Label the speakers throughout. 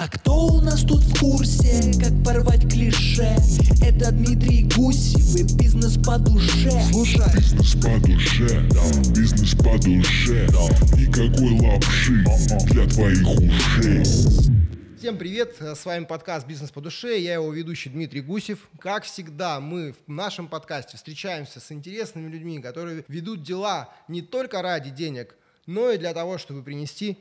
Speaker 1: А кто у нас тут в курсе, как порвать клише? Это Дмитрий Гусев и бизнес по душе Слушай,
Speaker 2: Бизнес по душе, да, бизнес по душе, да. Никакой лапши для твоих ушей.
Speaker 3: Всем привет, с вами подкаст «Бизнес по душе», я его ведущий Дмитрий Гусев. Как всегда, мы в нашем подкасте встречаемся с интересными людьми, которые ведут дела не только ради денег, но и для того, чтобы принести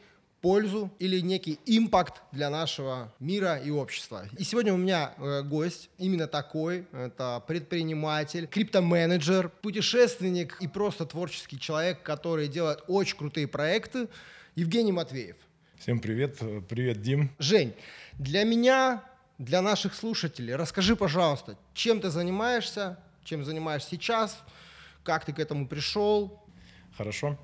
Speaker 3: пользу или некий импакт для нашего мира и общества. И сегодня у меня э, гость именно такой, это предприниматель, криптоменеджер, путешественник и просто творческий человек, который делает очень крутые проекты, Евгений Матвеев.
Speaker 4: Всем привет, привет, Дим.
Speaker 3: Жень, для меня, для наших слушателей, расскажи, пожалуйста, чем ты занимаешься, чем занимаешься сейчас, как ты к этому пришел?
Speaker 4: Хорошо.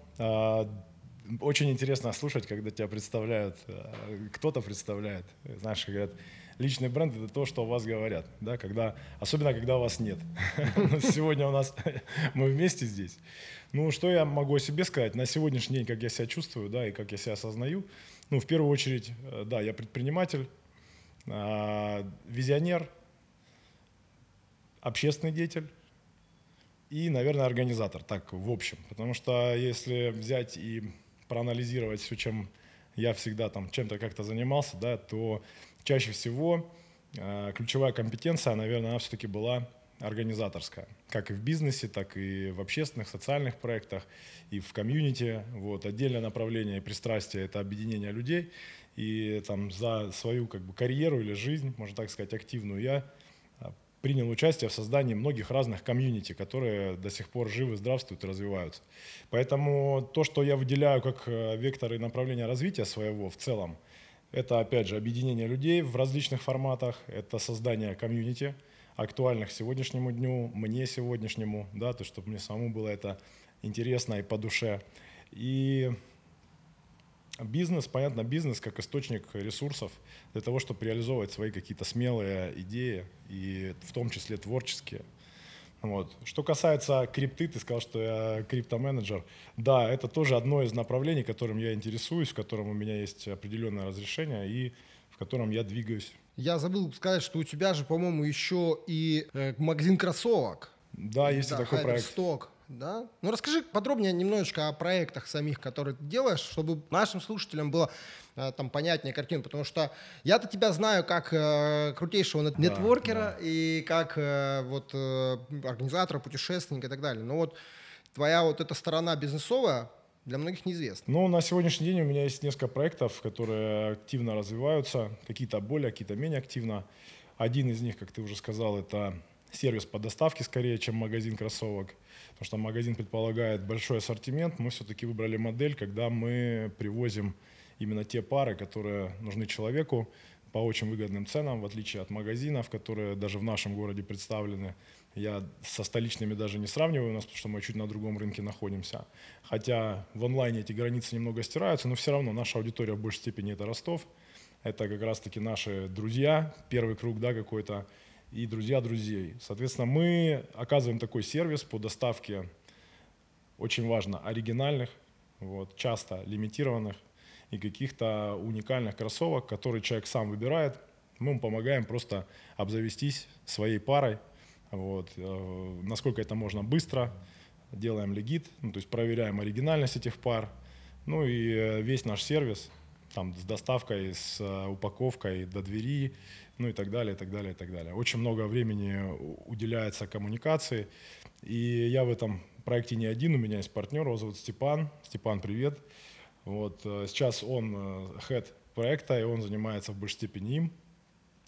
Speaker 4: Очень интересно слушать, когда тебя представляют, а, кто-то представляет, знаешь, говорят, личный бренд это то, что о вас говорят, да, когда, особенно когда вас нет. Сегодня у нас мы вместе здесь. Ну, что я могу о себе сказать? На сегодняшний день, как я себя чувствую, да, и как я себя осознаю, ну, в первую очередь, э, да, я предприниматель, а, визионер, общественный деятель и, наверное, организатор, так, в общем. Потому что если взять и проанализировать все, чем я всегда там чем-то как-то занимался, да, то чаще всего э, ключевая компетенция, наверное, она все-таки была организаторская, как и в бизнесе, так и в общественных, социальных проектах, и в комьюнити. Вот. Отдельное направление и пристрастие – это объединение людей. И там за свою как бы, карьеру или жизнь, можно так сказать, активную, я принял участие в создании многих разных комьюнити, которые до сих пор живы, здравствуют и развиваются. Поэтому то, что я выделяю как э, векторы направления развития своего в целом, это, опять же, объединение людей в различных форматах, это создание комьюнити – актуальных сегодняшнему дню, мне сегодняшнему, да, то, чтобы мне самому было это интересно и по душе. И бизнес, понятно, бизнес как источник ресурсов для того, чтобы реализовывать свои какие-то смелые идеи, и в том числе творческие. Вот. Что касается крипты, ты сказал, что я криптоменеджер. Да, это тоже одно из направлений, которым я интересуюсь, в котором у меня есть определенное разрешение и в котором я двигаюсь
Speaker 3: я забыл сказать, что у тебя же, по-моему, еще и э, магазин кроссовок.
Speaker 4: Да, есть да, такой проект.
Speaker 3: Сток, да? Ну расскажи подробнее немножечко о проектах самих, которые ты делаешь, чтобы нашим слушателям было э, там понятнее картину, потому что я-то тебя знаю как э, крутейшего нетворкера да, да. и как э, вот э, организатора, путешественника и так далее. Но вот твоя вот эта сторона бизнесовая, для многих неизвестно.
Speaker 4: Ну, на сегодняшний день у меня есть несколько проектов, которые активно развиваются, какие-то более, какие-то менее активно. Один из них, как ты уже сказал, это сервис по доставке скорее, чем магазин кроссовок. Потому что магазин предполагает большой ассортимент. Мы все-таки выбрали модель, когда мы привозим именно те пары, которые нужны человеку по очень выгодным ценам, в отличие от магазинов, которые даже в нашем городе представлены я со столичными даже не сравниваю у нас, потому что мы чуть на другом рынке находимся. Хотя в онлайне эти границы немного стираются, но все равно наша аудитория в большей степени это Ростов. Это как раз-таки наши друзья, первый круг да, какой-то, и друзья друзей. Соответственно, мы оказываем такой сервис по доставке, очень важно, оригинальных, вот, часто лимитированных и каких-то уникальных кроссовок, которые человек сам выбирает. Мы ему помогаем просто обзавестись своей парой, вот. Э, насколько это можно быстро, делаем легит, ну, то есть проверяем оригинальность этих пар. Ну и э, весь наш сервис, там, с доставкой, с э, упаковкой до двери, ну и так далее, и так далее, и так далее. Очень много времени уделяется коммуникации, и я в этом проекте не один, у меня есть партнер, его зовут Степан. Степан, привет. Вот, сейчас он head проекта, и он занимается в большей степени им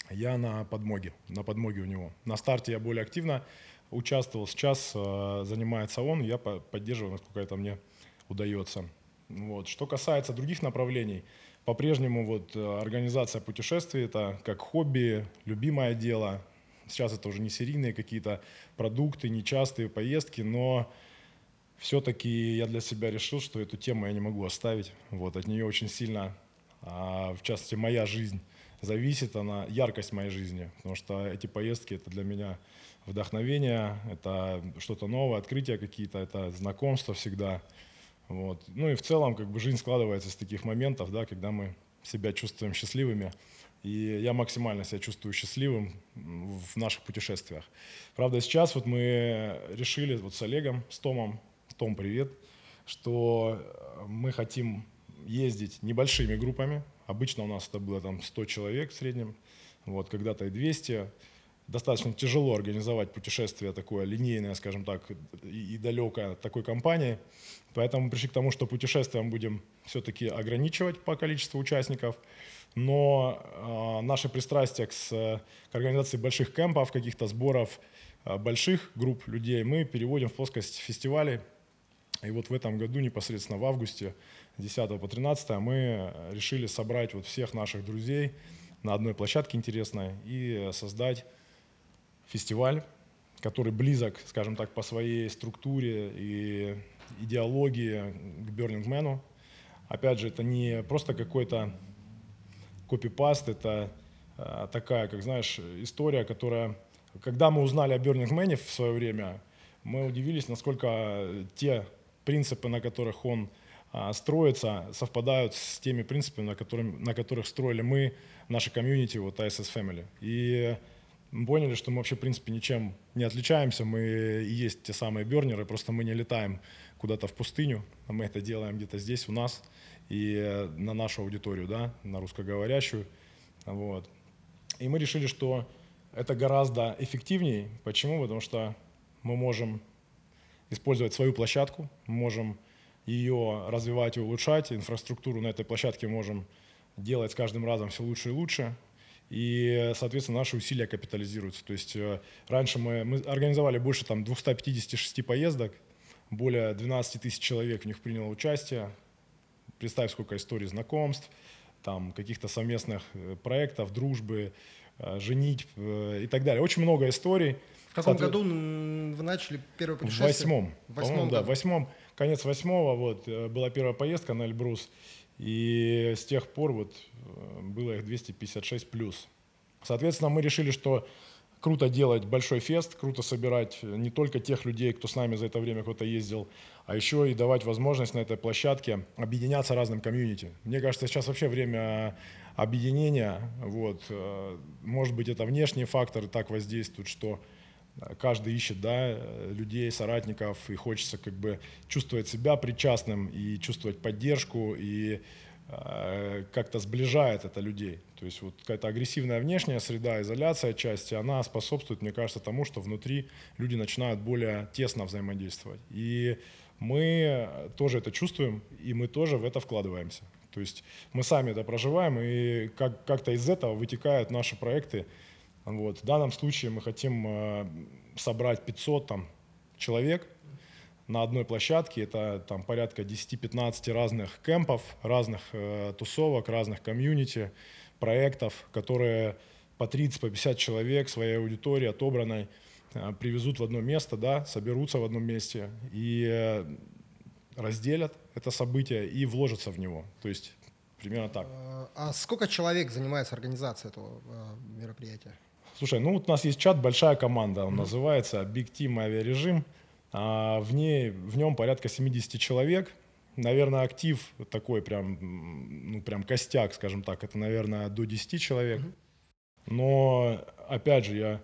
Speaker 4: я на подмоге, на подмоге у него. На старте я более активно участвовал, сейчас э, занимается он, я по поддерживаю, насколько это мне удается. Вот. Что касается других направлений, по-прежнему вот э, организация путешествий это как хобби, любимое дело. Сейчас это уже не серийные какие-то продукты, не частые поездки, но все-таки я для себя решил, что эту тему я не могу оставить. Вот, от нее очень сильно, а, в частности, моя жизнь зависит она, яркость моей жизни, потому что эти поездки это для меня вдохновение, это что-то новое, открытия какие-то, это знакомство всегда. Вот. Ну и в целом как бы жизнь складывается из таких моментов, да, когда мы себя чувствуем счастливыми и я максимально себя чувствую счастливым в наших путешествиях. Правда, сейчас вот мы решили вот с Олегом, с Томом, Том, привет, что мы хотим ездить небольшими группами. Обычно у нас это было там 100 человек в среднем, вот, когда-то и 200. Достаточно тяжело организовать путешествие такое линейное, скажем так, и, далекое от такой компании. Поэтому пришли к тому, что путешествием будем все-таки ограничивать по количеству участников – но э, наше пристрастие к, к организации больших кемпов, каких-то сборов э, больших групп людей мы переводим в плоскость фестивалей. И вот в этом году, непосредственно в августе, с 10 по 13, мы решили собрать вот всех наших друзей на одной площадке интересной и создать фестиваль, который близок, скажем так, по своей структуре и идеологии к Burning Man. Опять же, это не просто какой-то копипаст — это э, такая, как знаешь, история, которая... Когда мы узнали о Burning Man в свое время, мы удивились, насколько те принципы, на которых он а, строится, совпадают с теми принципами, на, которым, на которых строили мы, наша комьюнити, вот ISS Family. И мы поняли, что мы вообще, в принципе, ничем не отличаемся. Мы и есть те самые бернеры, просто мы не летаем куда-то в пустыню, а мы это делаем где-то здесь, у нас и э, на нашу аудиторию, да, на русскоговорящую. Вот. И мы решили, что это гораздо эффективнее. Почему? Потому что мы можем использовать свою площадку, можем ее развивать и улучшать, инфраструктуру на этой площадке можем делать с каждым разом все лучше и лучше, и, соответственно, наши усилия капитализируются. То есть э, раньше мы, мы организовали больше там, 256 поездок, более 12 тысяч человек в них приняло участие, представь, сколько историй знакомств, там, каких-то совместных э, проектов, дружбы, э, женить и так далее. Очень много историй.
Speaker 3: В каком году вы начали первое путешествие?
Speaker 4: В восьмом. В восьмом, да, в восьмом, конец восьмого, вот, была первая поездка на Эльбрус, и с тех пор вот было их 256 плюс. Соответственно, мы решили, что круто делать большой фест, круто собирать не только тех людей, кто с нами за это время кто-то ездил, а еще и давать возможность на этой площадке объединяться разным комьюнити. Мне кажется, сейчас вообще время объединения. Вот. Э, может быть, это внешние факторы так воздействуют, что каждый ищет да, людей, соратников, и хочется как бы чувствовать себя причастным и чувствовать поддержку, и Э, как-то сближает это людей. То есть вот какая-то агрессивная внешняя среда, изоляция части, она способствует, мне кажется, тому, что внутри люди начинают более тесно взаимодействовать. И мы тоже это чувствуем, и мы тоже в это вкладываемся. То есть мы сами это проживаем, и как- как-то из этого вытекают наши проекты. Вот. В данном случае мы хотим э, собрать 500 там, человек, на одной площадке. Это там порядка 10-15 разных кемпов, разных э, тусовок, разных комьюнити, проектов, которые по 30, по 50 человек своей аудитории отобранной э, привезут в одно место, да, соберутся в одном месте и э, разделят это событие и вложатся в него. То есть примерно так.
Speaker 3: А, а сколько человек занимается организацией этого э, мероприятия?
Speaker 4: Слушай, ну вот у нас есть чат, большая команда, он mm-hmm. называется Big Team Авиарежим. А в, ней, в нем порядка 70 человек. Наверное, актив такой прям, ну, прям костяк, скажем так, это, наверное, до 10 человек. Но, опять же, я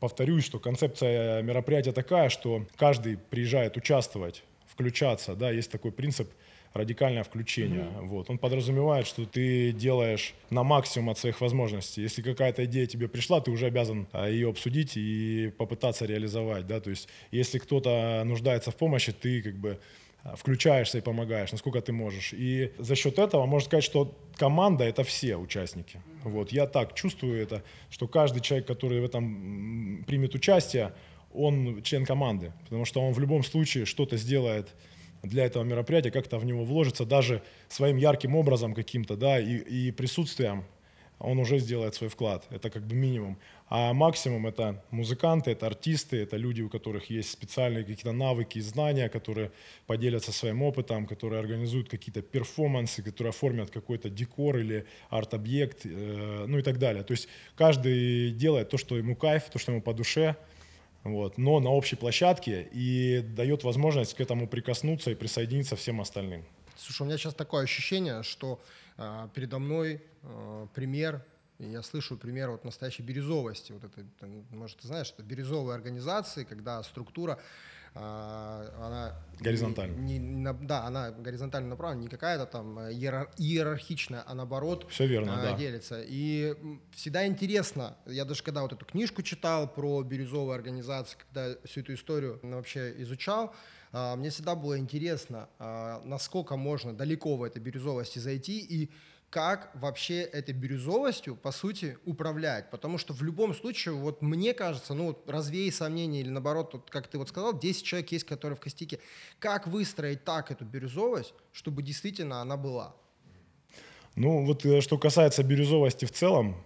Speaker 4: повторюсь, что концепция мероприятия такая, что каждый приезжает участвовать, включаться, да, есть такой принцип – радикальное включение. Mm-hmm. Вот. Он подразумевает, что ты делаешь на максимум от своих возможностей. Если какая-то идея тебе пришла, ты уже обязан а, ее обсудить и попытаться реализовать. Да? То есть, если кто-то нуждается в помощи, ты как бы а, включаешься и помогаешь, насколько ты можешь. И за счет этого можно сказать, что команда — это все участники. Вот. Я так чувствую это, что каждый человек, который в этом примет участие, он член команды, потому что он в любом случае что-то сделает для этого мероприятия, как-то в него вложиться даже своим ярким образом каким-то, да, и, и присутствием, он уже сделает свой вклад. Это как бы минимум. А максимум это музыканты, это артисты, это люди, у которых есть специальные какие-то навыки и знания, которые поделятся своим опытом, которые организуют какие-то перформансы, которые оформят какой-то декор или арт-объект, э, ну и так далее. То есть каждый делает то, что ему кайф, то, что ему по душе, вот, но на общей площадке и дает возможность к этому прикоснуться и присоединиться всем остальным.
Speaker 3: Слушай, у меня сейчас такое ощущение, что э, передо мной э, пример я слышу пример вот настоящей бирюзовости. Вот это, может, ты знаешь, это бирюзовые организации, когда структура она
Speaker 4: Горизонтально.
Speaker 3: Не, не да, она горизонтально направлена, не какая-то там э, иерар- иерархичная, а наоборот
Speaker 4: Все верно,
Speaker 3: а,
Speaker 4: да.
Speaker 3: делится. И всегда интересно, я даже когда вот эту книжку читал про бирюзовые организации, когда всю эту историю ну, вообще изучал, а, мне всегда было интересно, а, насколько можно далеко в этой бирюзовости зайти и как вообще этой бирюзовостью, по сути, управлять. Потому что в любом случае, вот мне кажется, ну, вот развей сомнения или наоборот, вот, как ты вот сказал, 10 человек есть, которые в костяке. Как выстроить так эту бирюзовость, чтобы действительно она была?
Speaker 4: Ну, вот э, что касается бирюзовости в целом,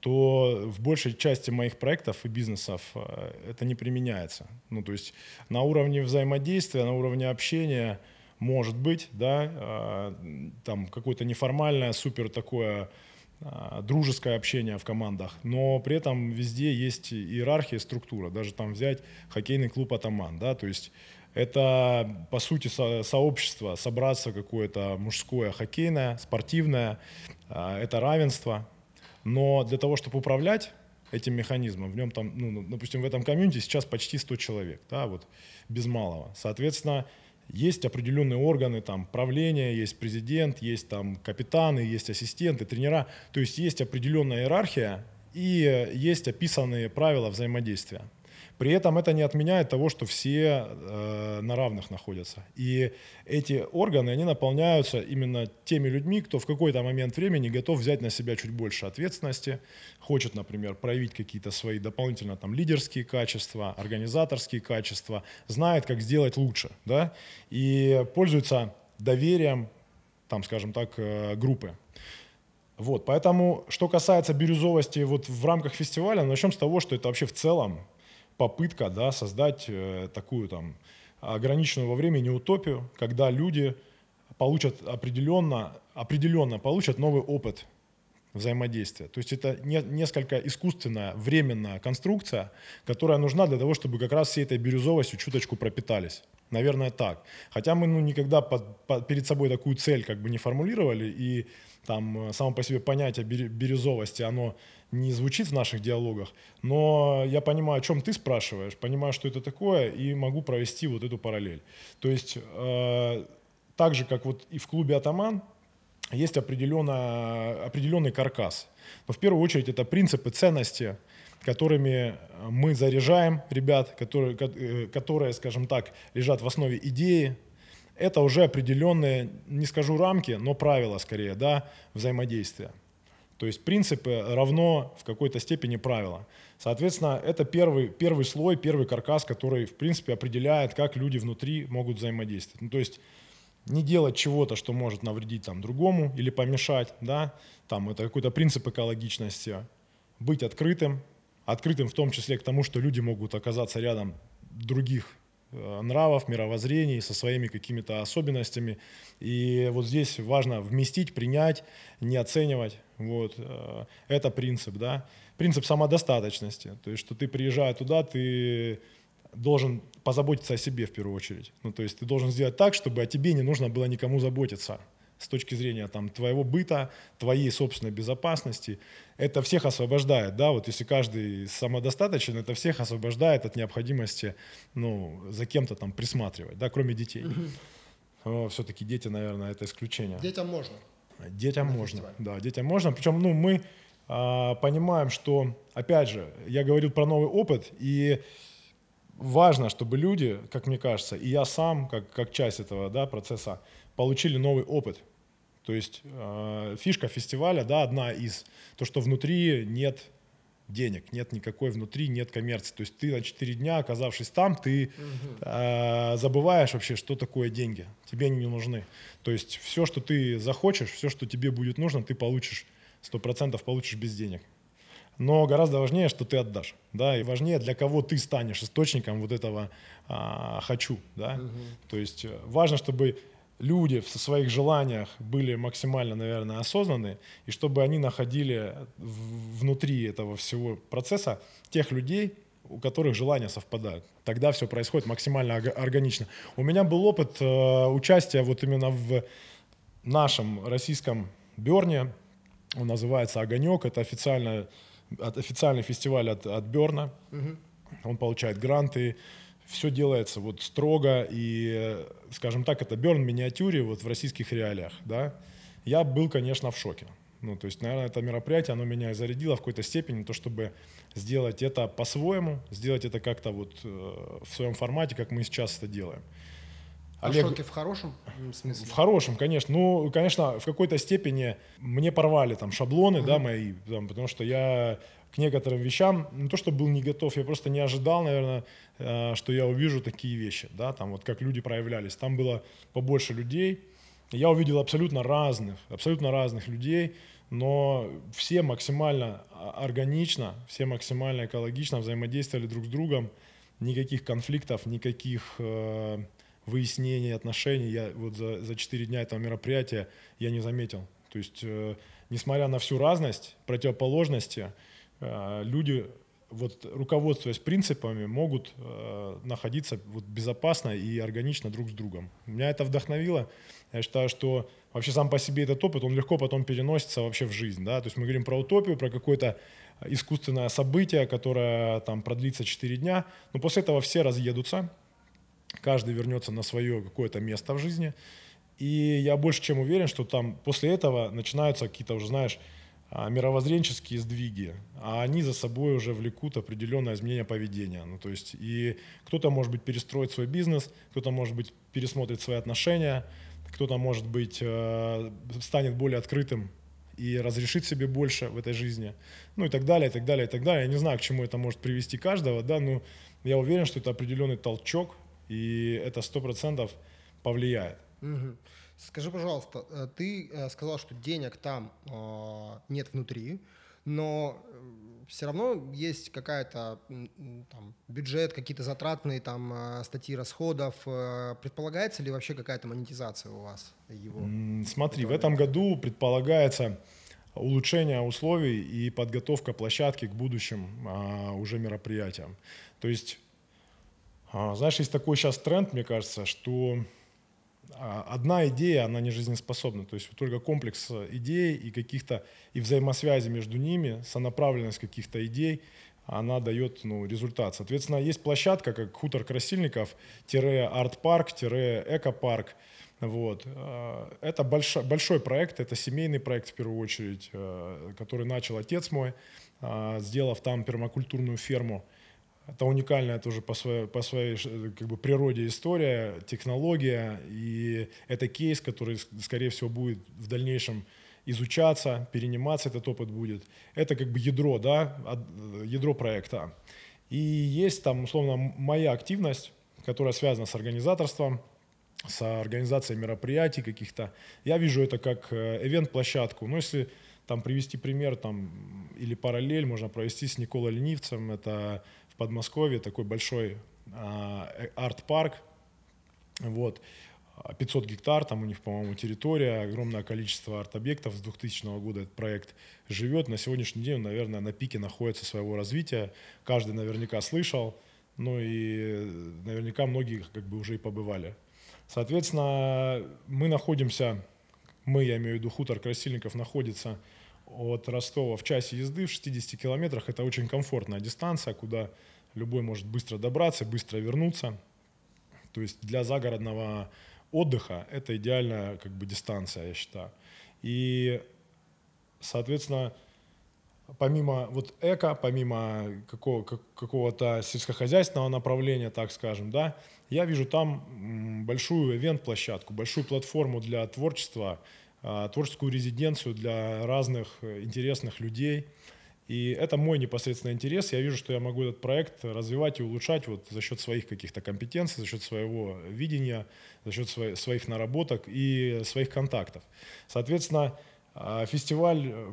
Speaker 4: то в большей части моих проектов и бизнесов э, это не применяется. Ну, то есть на уровне взаимодействия, на уровне общения может быть, да, э, там какое-то неформальное, супер такое э, дружеское общение в командах, но при этом везде есть иерархия, структура. Даже там взять хоккейный клуб «Атаман», да, то есть это, по сути, со- сообщество, собраться какое-то мужское, хоккейное, спортивное, а, это равенство. Но для того, чтобы управлять этим механизмом, в нем там, ну, допустим, в этом комьюнити сейчас почти 100 человек, да, вот, без малого. Соответственно, есть определенные органы, там, правления, есть президент, есть там капитаны, есть ассистенты, тренера. То есть есть определенная иерархия и э, есть описанные правила взаимодействия. При этом это не отменяет того, что все э, на равных находятся. И эти органы, они наполняются именно теми людьми, кто в какой-то момент времени готов взять на себя чуть больше ответственности, хочет, например, проявить какие-то свои дополнительно там лидерские качества, организаторские качества, знает, как сделать лучше, да, и пользуется доверием, там, скажем так, э, группы. Вот, поэтому, что касается бирюзовости вот в рамках фестиваля, начнем с того, что это вообще в целом попытка да, создать э, такую там ограниченную во времени утопию, когда люди получат определенно, определенно получат новый опыт взаимодействия. То есть это не, несколько искусственная, временная конструкция, которая нужна для того, чтобы как раз всей этой бирюзовостью чуточку пропитались. Наверное, так. Хотя мы ну, никогда под- под- перед собой такую цель как бы не формулировали, и там э, само по себе понятие бирю- бирюзовости, оно не звучит в наших диалогах, но я понимаю, о чем ты спрашиваешь, понимаю, что это такое, и могу провести вот эту параллель. То есть э, так же, как вот и в клубе «Атаман», есть определенный каркас. Но в первую очередь это принципы, ценности, которыми мы заряжаем ребят, которые, ко- э, которые, скажем так, лежат в основе идеи. Это уже определенные, не скажу рамки, но правила скорее, да, взаимодействия. То есть принципы равно в какой-то степени правила. Соответственно, это первый, первый слой, первый каркас, который, в принципе, определяет, как люди внутри могут взаимодействовать. Ну, то есть не делать чего-то, что может навредить там другому или помешать, да, там это какой-то принцип экологичности, быть открытым, открытым в том числе к тому, что люди могут оказаться рядом других э, нравов, мировоззрений, со своими какими-то особенностями. И вот здесь важно вместить, принять, не оценивать. Вот. э, Это принцип, да. Принцип самодостаточности. То есть, что ты приезжая туда, ты должен позаботиться о себе в первую очередь. Ну, то есть ты должен сделать так, чтобы о тебе не нужно было никому заботиться с точки зрения там, твоего быта, твоей собственной безопасности. Это всех освобождает, да, вот если каждый самодостаточен, это всех освобождает от необходимости, ну, за кем-то там присматривать, да, кроме детей. Все-таки дети, наверное, это исключение.
Speaker 3: Детям можно.
Speaker 4: Детям
Speaker 3: На
Speaker 4: можно,
Speaker 3: фестиваль.
Speaker 4: да, детям можно. Причем, ну, мы а, понимаем, что, опять же, я говорил про новый опыт, и важно, чтобы люди, как мне кажется, и я сам, как, как часть этого да, процесса, получили новый опыт. То есть э, фишка фестиваля, да, одна из, то, что внутри нет денег, нет никакой внутри, нет коммерции. То есть ты на 4 дня, оказавшись там, ты э, забываешь вообще, что такое деньги. Тебе они не нужны. То есть все, что ты захочешь, все, что тебе будет нужно, ты получишь, 100% получишь без денег. Но гораздо важнее, что ты отдашь, да, и важнее, для кого ты станешь источником вот этого а, хочу, да. То есть э, важно, чтобы люди в своих желаниях были максимально, наверное, осознаны, и чтобы они находили внутри этого всего процесса тех людей, у которых желания совпадают. Тогда все происходит максимально органично. У меня был опыт э, участия вот именно в нашем российском Берне, Он называется «Огонек». Это официально, от- официальный фестиваль от, от Берна. Он получает гранты. Все делается вот строго и, скажем так, это Берн в миниатюре вот в российских реалиях, да. Я был, конечно, в шоке. Ну, то есть, наверное, это мероприятие, оно меня зарядило в какой-то степени, то, чтобы сделать это по-своему, сделать это как-то вот э, в своем формате, как мы сейчас это делаем.
Speaker 3: А
Speaker 4: Олег-
Speaker 3: шоки в хорошем смысле?
Speaker 4: в хорошем, конечно. Ну, конечно, в какой-то степени мне порвали там шаблоны, да, мои, там, потому что я к некоторым вещам, не то, что был не готов, я просто не ожидал, наверное, э, что я увижу такие вещи, да, там вот как люди проявлялись. Там было побольше людей, я увидел абсолютно разных, абсолютно разных людей, но все максимально а, органично, все максимально экологично взаимодействовали друг с другом, никаких конфликтов, никаких э, выяснений отношений я вот за, за 4 дня этого мероприятия я не заметил. То есть, э, несмотря на всю разность, противоположности, люди, вот руководствуясь принципами, могут э, находиться вот безопасно и органично друг с другом. Меня это вдохновило. Я считаю, что вообще сам по себе этот опыт, он легко потом переносится вообще в жизнь. Да? То есть мы говорим про утопию, про какое-то искусственное событие, которое там продлится 4 дня, но после этого все разъедутся, каждый вернется на свое какое-то место в жизни. И я больше чем уверен, что там после этого начинаются какие-то уже, знаешь, мировоззренческие сдвиги, а они за собой уже влекут определенное изменение поведения. Ну, то есть и кто-то, может быть, перестроит свой бизнес, кто-то, может быть, пересмотрит свои отношения, кто-то, может быть, э, станет более открытым и разрешит себе больше в этой жизни, ну и так далее, и так далее, и так далее. Я не знаю, к чему это может привести каждого, да, но я уверен, что это определенный толчок, и это сто процентов повлияет.
Speaker 3: Мгм. Скажи, пожалуйста, э, ты э, сказал, что денег там э, нет внутри, но все равно есть какая-то там бюджет, какие-то затратные там статьи расходов. Предполагается ли вообще какая-то монетизация у вас его?
Speaker 4: Смотри, в этом году предполагается улучшение условий и подготовка площадки к будущим а, уже мероприятиям. То есть, а, знаешь, есть такой сейчас тренд, мне кажется, что одна идея, она не жизнеспособна. То есть только комплекс э, идей и каких-то и взаимосвязи между ними, сонаправленность каких-то идей, она дает ну, результат. Соответственно, есть площадка, как хутор Красильников, тире арт-парк, тире эко-парк. Вот. Э, Это большой, большой проект, это семейный проект в первую очередь, э, который начал отец мой, сделав там пермакультурную ферму. Это уникальная тоже по своей, по своей как бы, природе история, технология, и это кейс, который, скорее всего, будет в дальнейшем изучаться, перениматься этот опыт будет. Это как бы ядро, да, ядро проекта. И есть там, условно, моя активность, которая связана с организаторством, с организацией мероприятий каких-то. Я вижу это как э, ивент-площадку. Ну, если там привести пример там, или параллель можно провести с Николой Ленивцем. Это Подмосковье такой большой а, э, арт-парк. Вот. А, 500 гектар, там у них, по-моему, территория, огромное количество арт-объектов. С 2000 года этот проект живет. На сегодняшний день он, наверное, на пике находится своего развития. Каждый наверняка слышал. Ну и э, наверняка многие как бы уже и побывали. Соответственно, мы находимся, мы, я имею в виду хутор Красильников, находится от Ростова в часе езды, в 60 километрах. Это очень комфортная дистанция, куда любой может быстро добраться, быстро вернуться. То есть для загородного отдыха это идеальная как бы дистанция, я считаю. И, соответственно, помимо вот эко, помимо какого, как- какого-то сельскохозяйственного направления, так скажем, да, я вижу там большую ивент-площадку, большую платформу для творчества, творческую резиденцию для разных э, интересных людей. И это мой непосредственный интерес. Я вижу, что я могу этот проект развивать и улучшать вот за счет своих каких-то компетенций, за счет своего видения, за счет свои- своих наработок и своих контактов. Соответственно, а, фестиваль э,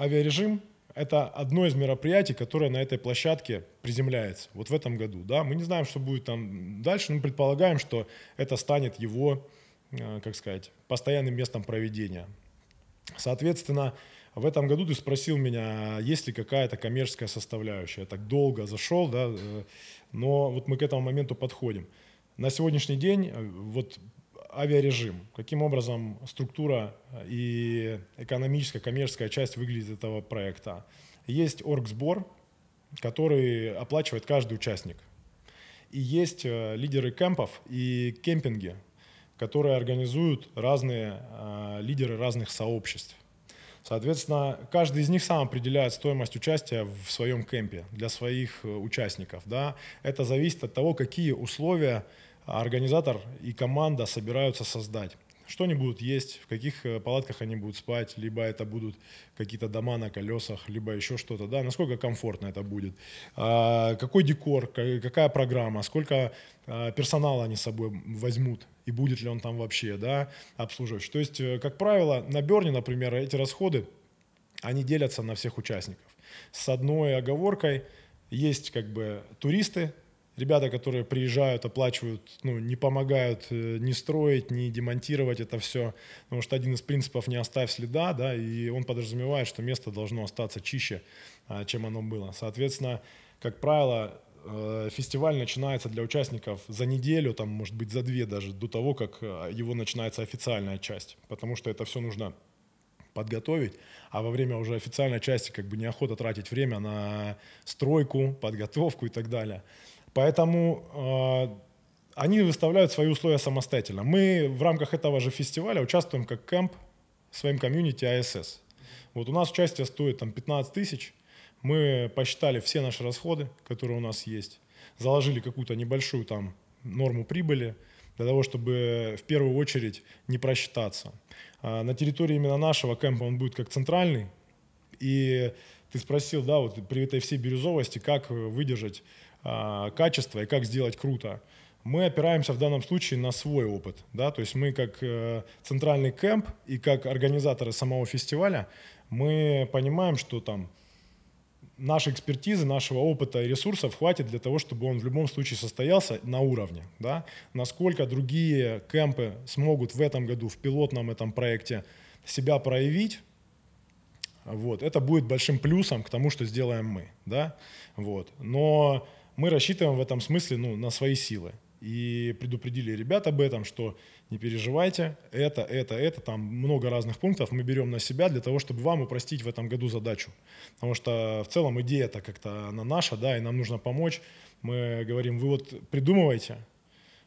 Speaker 4: авиарежим – это одно из мероприятий, которое на этой площадке приземляется. Вот в этом году. Да? Мы не знаем, что будет там дальше, но предполагаем, что это станет его, как сказать, постоянным местом проведения. Соответственно, в этом году ты спросил меня, есть ли какая-то коммерческая составляющая. Я так долго зашел, да, э, но вот мы к этому моменту подходим. На сегодняшний день э, вот авиарежим, каким образом структура и экономическая, коммерческая часть выглядит этого проекта. Есть оргсбор, который оплачивает каждый участник. И есть э, лидеры кемпов и кемпинги, которые организуют разные э, лидеры разных сообществ. Соответственно, каждый из них сам определяет стоимость участия в своем кемпе для своих э, участников. Да? Это зависит от того, какие условия организатор и команда собираются создать что они будут есть, в каких э, палатках они будут спать, либо это будут какие-то дома на колесах, либо еще что-то, да, насколько комфортно это будет, а, какой декор, какая программа, сколько а, персонала они с собой возьмут и будет ли он там вообще, да, обслуживать. То есть, э, как правило, на Берне, например, эти расходы, они делятся на всех участников. С одной оговоркой, есть как бы туристы, ребята, которые приезжают, оплачивают, ну, не помогают э, не строить, не демонтировать это все, потому что один из принципов «не оставь следа», да, и он подразумевает, что место должно остаться чище, а, чем оно было. Соответственно, как правило, э, фестиваль начинается для участников за неделю, там, может быть, за две даже, до того, как э, его начинается официальная часть, потому что это все нужно подготовить, а во время уже официальной части как бы неохота тратить время на стройку, подготовку и так далее. Поэтому э, они выставляют свои условия самостоятельно. Мы в рамках этого же фестиваля участвуем как кемп в своем комьюнити АСС. Вот у нас участие стоит там 15 тысяч. Мы посчитали все наши расходы, которые у нас есть, заложили какую-то небольшую там норму прибыли для того, чтобы в первую очередь не просчитаться. А на территории именно нашего кемпа он будет как центральный. И ты спросил, да, вот при этой всей бирюзовости, как выдержать а, качество и как сделать круто, мы опираемся в данном случае на свой опыт. Да? То есть мы как э, центральный кемп и как организаторы самого фестиваля, мы понимаем, что там нашей экспертизы, нашего опыта и ресурсов хватит для того, чтобы он в любом случае состоялся на уровне. Да? Насколько другие кемпы смогут в этом году в пилотном этом проекте себя проявить, вот, это будет большим плюсом к тому, что сделаем мы. Да? Вот. Но мы рассчитываем в этом смысле ну, на свои силы. И предупредили ребят об этом, что не переживайте, это, это, это, там много разных пунктов мы берем на себя для того, чтобы вам упростить в этом году задачу. Потому что в целом идея-то как-то она наша, да, и нам нужно помочь. Мы говорим, вы вот придумывайте,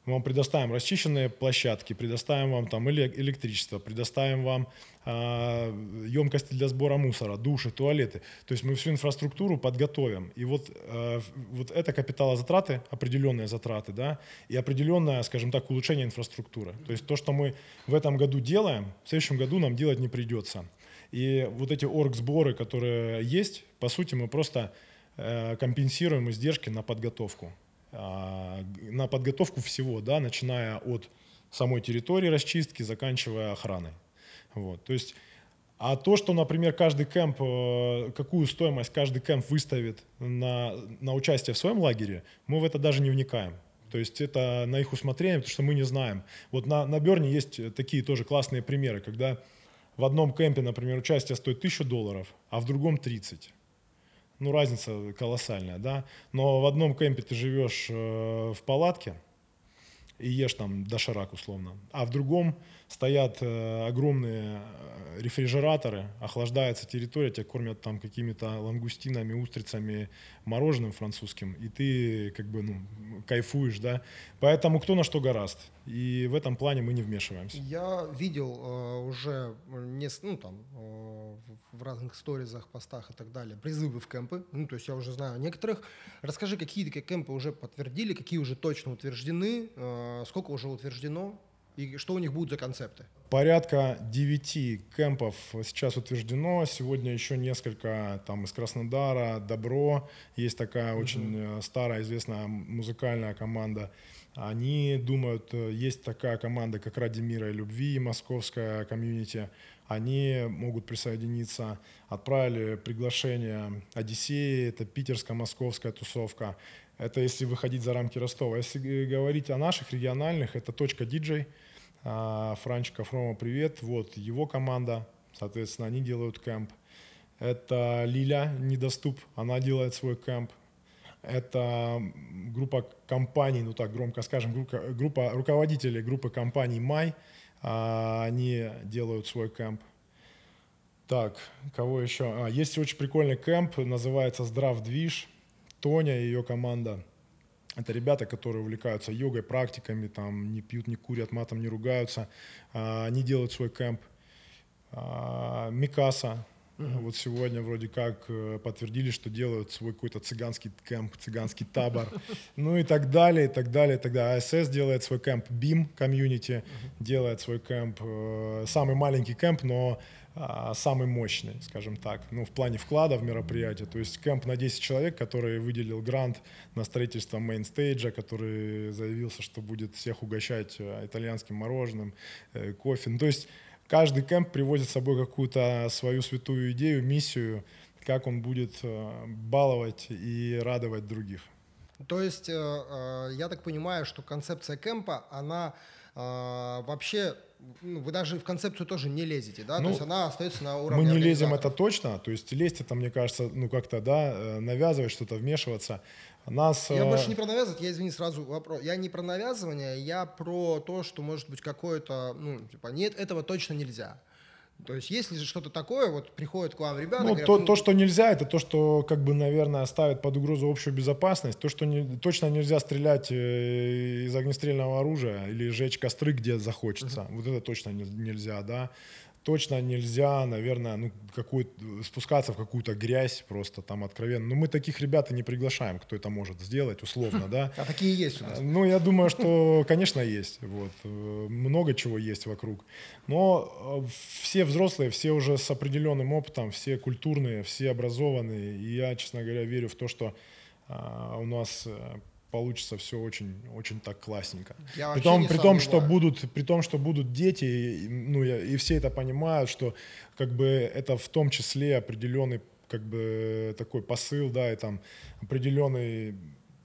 Speaker 4: мы вам предоставим расчищенные площадки, предоставим вам там электричество, предоставим вам э, емкости для сбора мусора, души, туалеты. То есть мы всю инфраструктуру подготовим. И вот, э, вот это капиталозатраты, определенные затраты, да, и определенное, скажем так, улучшение инфраструктуры. То есть то, что мы в этом году делаем, в следующем году нам делать не придется. И вот эти оргсборы, которые есть, по сути, мы просто э, компенсируем издержки на подготовку. А, на подготовку всего, да, начиная от самой территории расчистки, заканчивая охраной. Вот, то есть, а то, что, например, каждый кемп, э, какую стоимость каждый кемп выставит на, на участие в своем лагере, мы в это даже не вникаем. То есть это на их усмотрение, потому что мы не знаем. Вот на, на Берне есть такие тоже классные примеры, когда в одном кемпе, например, участие стоит 1000 долларов, а в другом 30 ну, разница колоссальная, да. Но в одном кемпе ты живешь э, в палатке и ешь там доширак условно, а в другом стоят э, огромные э, рефрижераторы, охлаждается территория, тебя кормят там какими-то лангустинами, устрицами, мороженым французским, и ты как бы ну, кайфуешь, да. Поэтому кто на что гораст. И в этом плане мы не вмешиваемся.
Speaker 3: Я видел э, уже не, ну, там, э, в разных сторизах, постах и так далее призывы в кемпы. Ну, то есть я уже знаю некоторых. Расскажи, какие такие кемпы уже подтвердили, какие уже точно утверждены, э, сколько уже утверждено, и что у них будут за концепты?
Speaker 4: Порядка 9 кемпов сейчас утверждено. Сегодня еще несколько там из Краснодара, Добро. Есть такая угу. очень старая, известная музыкальная команда. Они думают, э, есть такая команда, как «Ради мира и любви», московская комьюнити. Они могут присоединиться. Отправили приглашение «Одиссеи», это питерско-московская тусовка. Это если выходить за рамки Ростова. Если говорить о наших региональных, это «Точка диджей», а, Франчика Фрома, привет. Вот его команда, соответственно, они делают кемп. Это Лиля Недоступ, она делает свой кемп. Это группа компаний, ну так громко скажем, группа, группа руководителей группы компаний «Май». А, они делают свой кемп. Так, кого еще? А, есть очень прикольный кемп, называется «Здрав движ». Тоня и ее команда. Это ребята, которые увлекаются йогой, практиками, там не пьют, не курят, матом не ругаются. А, они делают свой кемп. А, Микаса. Вот сегодня вроде как э, подтвердили, что делают свой какой-то цыганский кемп, цыганский табор, ну и так далее, и так далее, и так далее. АСС делает свой кемп, BIM комьюнити делает свой кемп, э, самый маленький кемп, но а, самый мощный, скажем так, ну, в плане вклада в мероприятие. То есть кемп на 10 человек, который выделил грант на строительство мейнстейджа, который заявился, что будет всех угощать э, итальянским мороженым, кофе. Ну, то есть каждый кемп привозит с собой какую-то свою святую идею, миссию, как он будет э, баловать и радовать других.
Speaker 3: То есть, э, э, я так понимаю, что концепция кемпа, она вообще вы даже в концепцию тоже не лезете, да? Ну, то есть она остается на уровне.
Speaker 4: Мы не лезем, это точно. То есть лезть это, мне кажется, ну как-то, да, навязывать что-то, вмешиваться. Нас,
Speaker 3: я больше не про навязывать, я, извини, сразу вопрос. Я не про навязывание, я про то, что может быть какое-то, ну, типа, нет, этого точно нельзя. То есть, если же что-то такое, вот приходят к вам ребята.
Speaker 4: Ну, говорят, то, ну, то, что нельзя, это то, что, как бы, наверное, ставит под угрозу общую безопасность. То, что не, точно нельзя стрелять э, из огнестрельного оружия или жечь костры, где захочется. Uh-huh. Вот это точно не, нельзя, да точно нельзя, наверное, ну, какую спускаться в какую-то грязь просто там откровенно. Но мы таких ребят и не приглашаем, кто это может сделать, условно, да.
Speaker 3: А такие есть у нас?
Speaker 4: Ну, я думаю, что, конечно, есть. Вот. Много чего есть вокруг. Но э, все взрослые, все уже с определенным опытом, все культурные, все образованные. И я, честно говоря, верю в то, что а, у нас э, получится все очень, очень так классненько. Я при том, при том, что будут, при том, что будут дети, ну я, и все это понимают, что как бы это в том числе определенный как бы такой посыл, да, и там определенный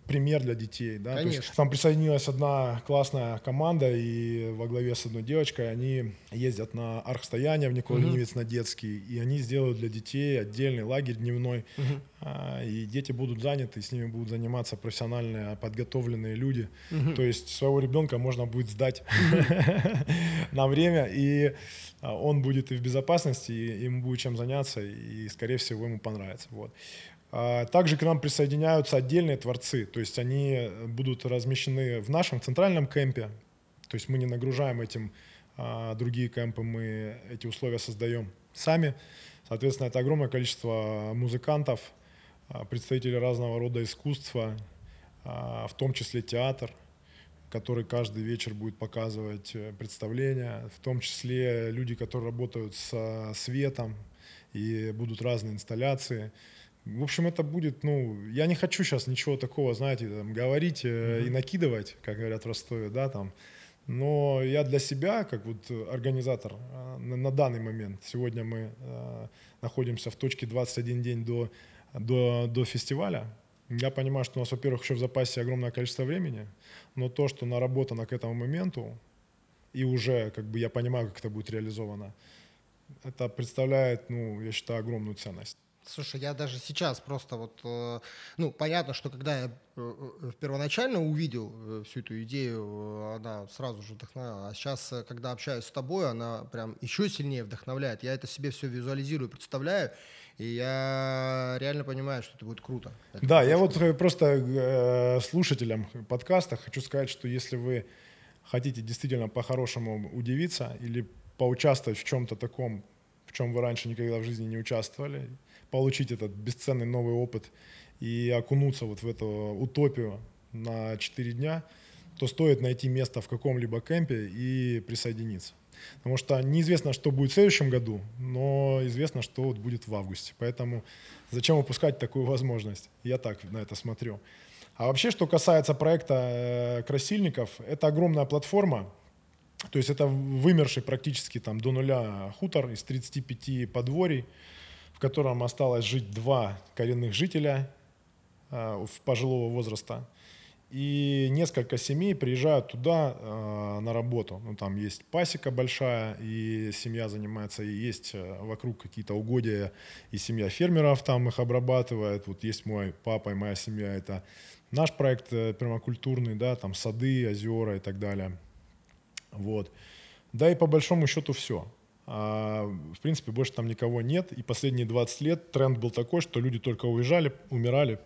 Speaker 4: пример для детей. Да?
Speaker 3: Конечно. То есть,
Speaker 4: там присоединилась одна классная команда, и во главе с одной девочкой они ездят на архстояние в Никола угу. на детский, и они сделают для детей отдельный лагерь дневной, угу. а, и дети будут заняты, с ними будут заниматься профессиональные, подготовленные люди. Угу. То есть своего ребенка можно будет сдать на время, и а, он будет и в безопасности, и ему будет чем заняться, и, скорее всего, ему понравится. Вот. А, также к нам присоединяются отдельные творцы, то есть они будут размещены в нашем центральном кемпе, то есть мы не нагружаем этим а, другие кемпы, мы эти условия создаем сами. Соответственно, это огромное количество музыкантов, а, представителей разного рода искусства, в том числе театр, который каждый вечер будет показывать э, представления, в том числе люди, которые работают со светом, и будут разные инсталляции. В общем, это будет, ну, я не хочу сейчас ничего такого, знаете, там, говорить mm-hmm. и накидывать, как говорят в Ростове, да, там. Но я для себя, как вот организатор э, на, на данный момент, сегодня мы э, находимся в точке 21 день до, до, до фестиваля, я понимаю, что у нас, во-первых, еще в запасе огромное количество времени, но то, что наработано к этому моменту, и уже, как бы, я понимаю, как это будет реализовано, это представляет, ну, я считаю, огромную ценность.
Speaker 3: Слушай, я даже сейчас просто вот, э, ну, понятно, что когда я э, э, первоначально увидел всю эту идею, она сразу же вдохновляла. А сейчас, когда общаюсь с тобой, она прям еще сильнее вдохновляет. Я это себе все визуализирую, представляю, и я реально понимаю, что это будет круто. Это
Speaker 4: да, я вот просто слушателям подкаста хочу сказать, что если вы хотите действительно по-хорошему удивиться или поучаствовать в чем-то таком, в чем вы раньше никогда в жизни не участвовали, получить этот бесценный новый опыт и окунуться вот в эту утопию на 4 дня, то стоит найти место в каком-либо кемпе и присоединиться. Потому что неизвестно, что будет в следующем году, но известно, что вот будет в августе. Поэтому зачем упускать такую возможность? Я так на это смотрю. А вообще, что касается проекта э, красильников, это огромная платформа, то есть это вымерший практически там до нуля хутор из 35 подворий, в котором осталось жить два коренных жителя э, пожилого возраста. и несколько семей приезжают туда э, на работу. Ну, там есть пасека большая, и семья занимается, и есть э, вокруг какие-то угодья, и семья фермеров там их обрабатывает. Вот есть мой папа и моя семья, это наш проект э, пермакультурный, да, там сады, озера и так далее. Вот. Да и по большому счету все. А, в принципе, больше там никого нет. И последние 20 лет тренд был такой, что люди только уезжали, умирали,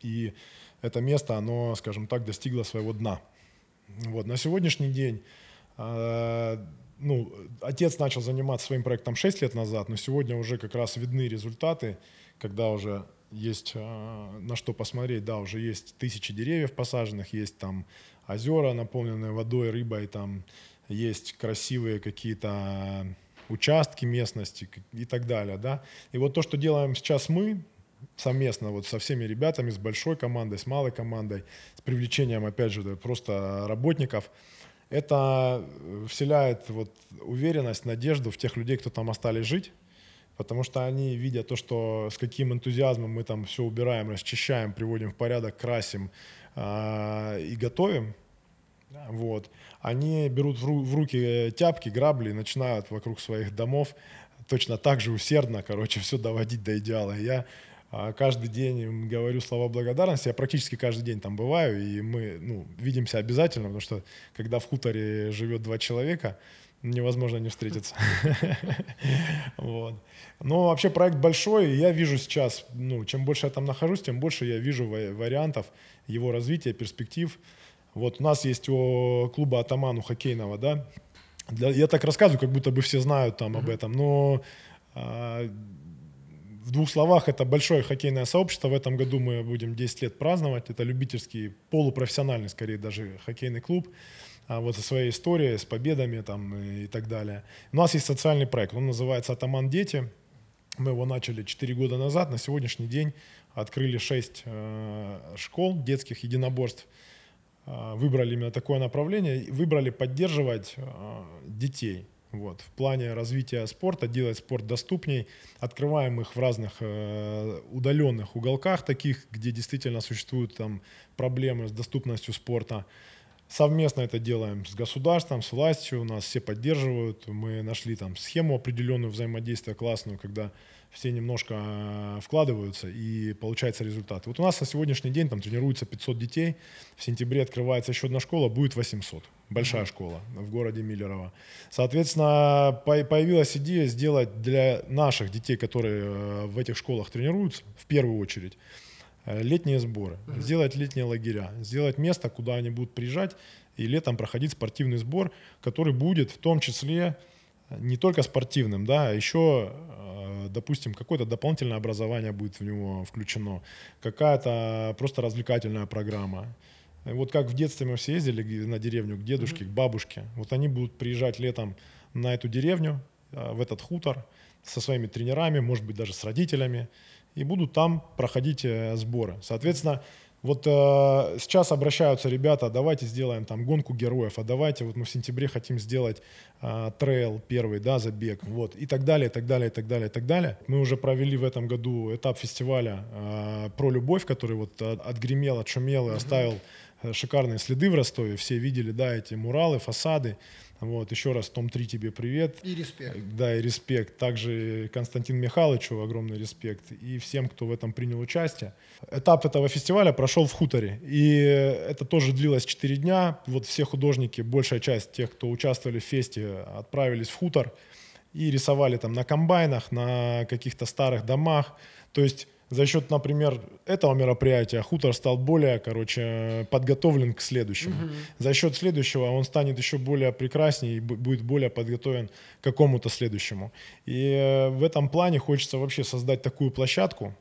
Speaker 4: и это место, оно, скажем так, достигло своего дна. Вот. На сегодняшний день э, ну, отец начал заниматься своим проектом 6 лет назад, но сегодня уже как раз видны результаты, когда уже есть э, на что посмотреть, да, уже есть тысячи деревьев посаженных, есть там озера, наполненные водой, рыбой, там есть красивые какие-то участки местности и так далее, да. И вот то, что делаем сейчас мы, совместно вот со всеми ребятами, с большой командой, с малой командой, с привлечением, опять же, просто работников, это вселяет вот уверенность, надежду в тех людей, кто там остались жить, потому что они, видя то, что с каким энтузиазмом мы там все убираем, расчищаем, приводим в порядок, красим э, и готовим, вот, они берут в, ру- в руки тяпки, грабли, начинают вокруг своих домов точно так же усердно, короче, все доводить до идеала. Я а, каждый день говорю слова благодарности. Я практически каждый день там бываю, и мы ну, видимся обязательно, потому что когда в хуторе живет два человека, невозможно не встретиться. вот. Но вообще проект большой, и я вижу сейчас, ну, чем больше я там нахожусь, тем больше я вижу вариантов его развития, перспектив. Вот у нас есть у клуба «Атаману» хоккейного, да, для, я так рассказываю, как будто бы все знают там об этом, но а, в двух словах, это большое хоккейное сообщество. В этом году мы будем 10 лет праздновать. Это любительский, полупрофессиональный, скорее даже, хоккейный клуб. А вот со своей историей, с победами там и так далее. У нас есть социальный проект, он называется «Атаман Дети». Мы его начали 4 года назад. На сегодняшний день открыли 6 э, школ детских единоборств. Э, выбрали именно такое направление. Выбрали поддерживать э, детей вот. В плане развития спорта, делать спорт доступней, открываем их в разных э, удаленных уголках, таких, где действительно существуют там проблемы с доступностью спорта. Совместно это делаем с государством, с властью, нас все поддерживают. Мы нашли там схему определенную взаимодействия классную, когда все немножко э, вкладываются и получается результат. Вот у нас на сегодняшний день там тренируется 500 детей, в сентябре открывается еще одна школа, будет 800. Большая mm-hmm. школа в городе Миллерово. Соответственно, появилась идея сделать для наших детей, которые э, в этих школах тренируются, в первую очередь, э, летние сборы, mm-hmm. сделать летние лагеря, сделать место, куда они будут приезжать и летом проходить спортивный сбор, который будет в том числе не только спортивным, да, а еще допустим, какое-то дополнительное образование будет в него включено, какая-то просто развлекательная программа. Вот как в детстве мы все ездили на деревню к дедушке, mm-hmm. к бабушке, вот они будут приезжать летом на эту деревню, а, в этот хутор со своими тренерами, может быть, даже с родителями, и будут там проходить э, сборы. Соответственно, вот э, сейчас обращаются ребята, давайте сделаем там гонку героев, а давайте вот мы в сентябре хотим сделать э, трейл первый, да, забег, вот, и так далее, и так далее, и так далее, и так далее. Мы уже провели в этом году этап фестиваля э, про любовь, который вот отгремел, отшумел и оставил э, шикарные следы в Ростове. Все видели, да, эти муралы, фасады. Вот, еще раз, Том 3 тебе привет.
Speaker 3: И респект.
Speaker 4: Да, и респект. Также Константин Михайловичу огромный респект. И всем, кто в этом принял участие. Этап этого фестиваля прошел в хуторе. И это тоже длилось 4 дня. Вот все художники, большая часть тех, кто участвовали в фесте, отправились в хутор и рисовали там на комбайнах, на каких-то старых домах. То есть за счет, например, этого мероприятия хутор стал более, короче, подготовлен к следующему. Угу. За счет следующего он станет еще более прекраснее и будет более подготовлен к какому-то следующему. И э, в этом плане хочется вообще создать такую площадку,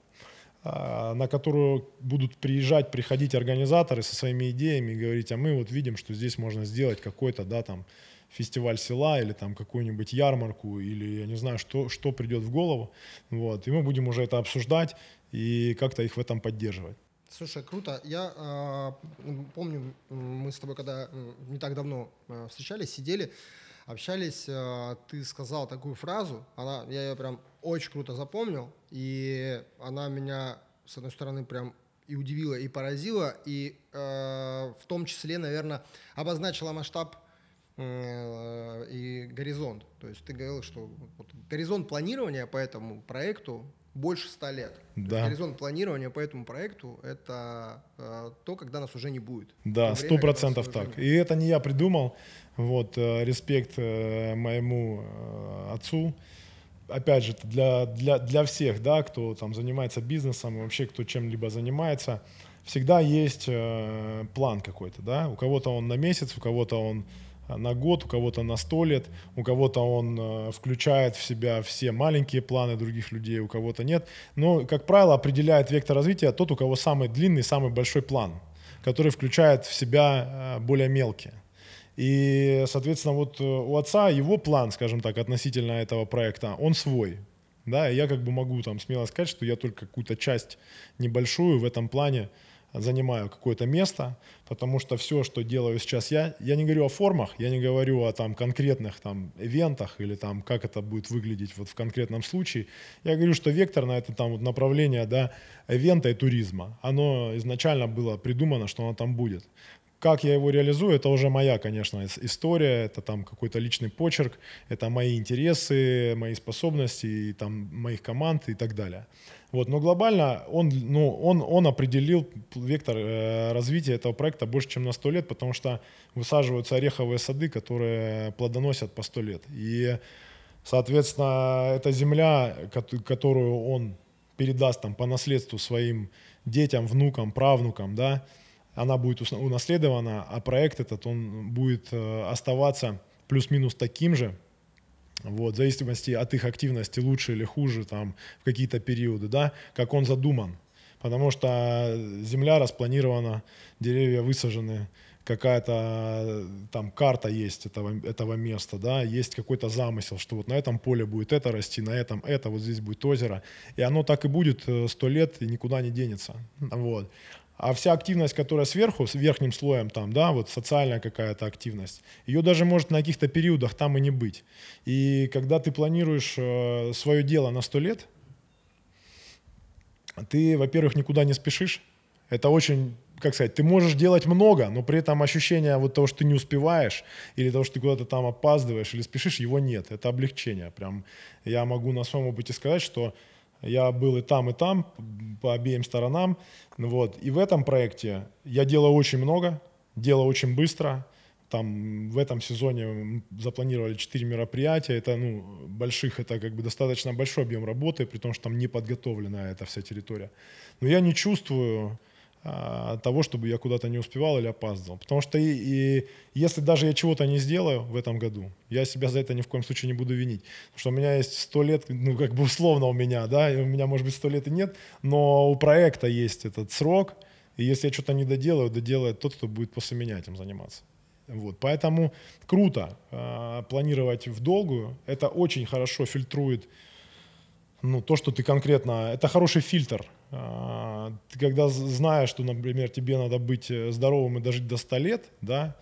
Speaker 4: а, на которую будут приезжать, приходить организаторы со своими идеями и говорить, а мы вот видим, что здесь можно сделать какой-то, да, там, фестиваль села или там какую-нибудь ярмарку или я не знаю, что, что придет в голову. Вот. И мы будем уже это обсуждать и как-то их в этом поддерживать.
Speaker 3: Слушай, круто. Я э, помню, мы с тобой когда не так давно э, встречались, сидели, общались, э, ты сказал такую фразу, она, я ее прям очень круто запомнил, и она меня, с одной стороны, прям и удивило, и поразило, и э, в том числе, наверное, обозначила масштаб э, и горизонт. То есть ты говорил, что вот, горизонт планирования по этому проекту больше ста лет.
Speaker 4: Да.
Speaker 3: горизонт планирования по этому проекту — это э, то, когда нас уже не будет.
Speaker 4: Да,
Speaker 3: То
Speaker 4: сто процентов так. И это не я придумал. Вот, э, респект э, моему э, отцу. Опять же, для, для, для всех, да, кто там занимается бизнесом, вообще кто чем-либо занимается, всегда есть э, план какой-то, да. У кого-то он на месяц, у кого-то он на год, у кого-то на сто лет, у кого-то он э, включает в себя все маленькие планы других людей, у кого-то нет. Но, как правило, определяет вектор развития тот, у кого самый длинный, самый большой план, который включает в себя э, более мелкие. И, соответственно, вот э, у отца его план, скажем так, относительно этого проекта, он свой. Да, и я как бы могу там смело сказать, что я только какую-то часть небольшую в этом плане занимаю какое-то место, потому что все, что делаю сейчас я, я не говорю о формах, я не говорю о там конкретных там ивентах или там как это будет выглядеть вот в конкретном случае. Я говорю, что вектор на это там вот направление, да, ивента и туризма, оно изначально было придумано, что оно там будет. Как я его реализую, это уже моя, конечно, ис- история, это там какой-то личный почерк, это мои интересы, мои способности, и там моих команд и так далее. Вот, но глобально он, ну, он, он определил вектор э, развития этого проекта больше, чем на 100 лет, потому что высаживаются ореховые сады, которые плодоносят по 100 лет. И, соответственно, эта земля, кот- которую он передаст там по наследству своим детям, внукам, правнукам, да, она будет унаследована, а проект этот, он будет э, оставаться плюс-минус таким же, вот, в зависимости от их активности, лучше или хуже, там, в какие-то периоды, да, как он задуман. Потому что земля распланирована, деревья высажены, какая-то там карта есть этого, этого места, да, есть какой-то замысел, что вот на этом поле будет это расти, на этом это, вот здесь будет озеро. И оно так и будет э, сто лет и никуда не денется. Вот. А вся активность, которая сверху, с верхним слоем там, да, вот социальная какая-то активность, ее даже может на каких-то периодах там и не быть. И когда ты планируешь э, свое дело на сто лет, ты, во-первых, никуда не спешишь. Это очень, как сказать, ты можешь делать много, но при этом ощущение вот того, что ты не успеваешь, или того, что ты куда-то там опаздываешь или спешишь, его нет. Это облегчение. Прям я могу на своем опыте сказать, что я был и там, и там, по обеим сторонам. Ну Вот. И в этом проекте я делаю очень много, делаю очень быстро. Там в этом сезоне запланировали 4 мероприятия. Это, ну, больших, это как бы достаточно большой объем работы, при том, что там не подготовлена эта вся территория. Но я не чувствую того, чтобы я куда-то не успевал или опаздывал. Потому что и, и если даже я чего-то не сделаю в этом году, я себя за это ни в коем случае не буду винить. Потому что у меня есть 100 лет, ну как бы условно у меня, да, и у меня может быть 100 лет и нет, но у проекта есть этот срок, и если я что-то не доделаю, доделает тот, кто будет после меня этим заниматься. Вот, поэтому круто э, планировать в долгую. Это очень хорошо фильтрует ну, то, что ты конкретно... Это хороший фильтр. А, Ты когда знаешь, что, например, тебе надо быть э, здоровым и дожить до 100 лет, да,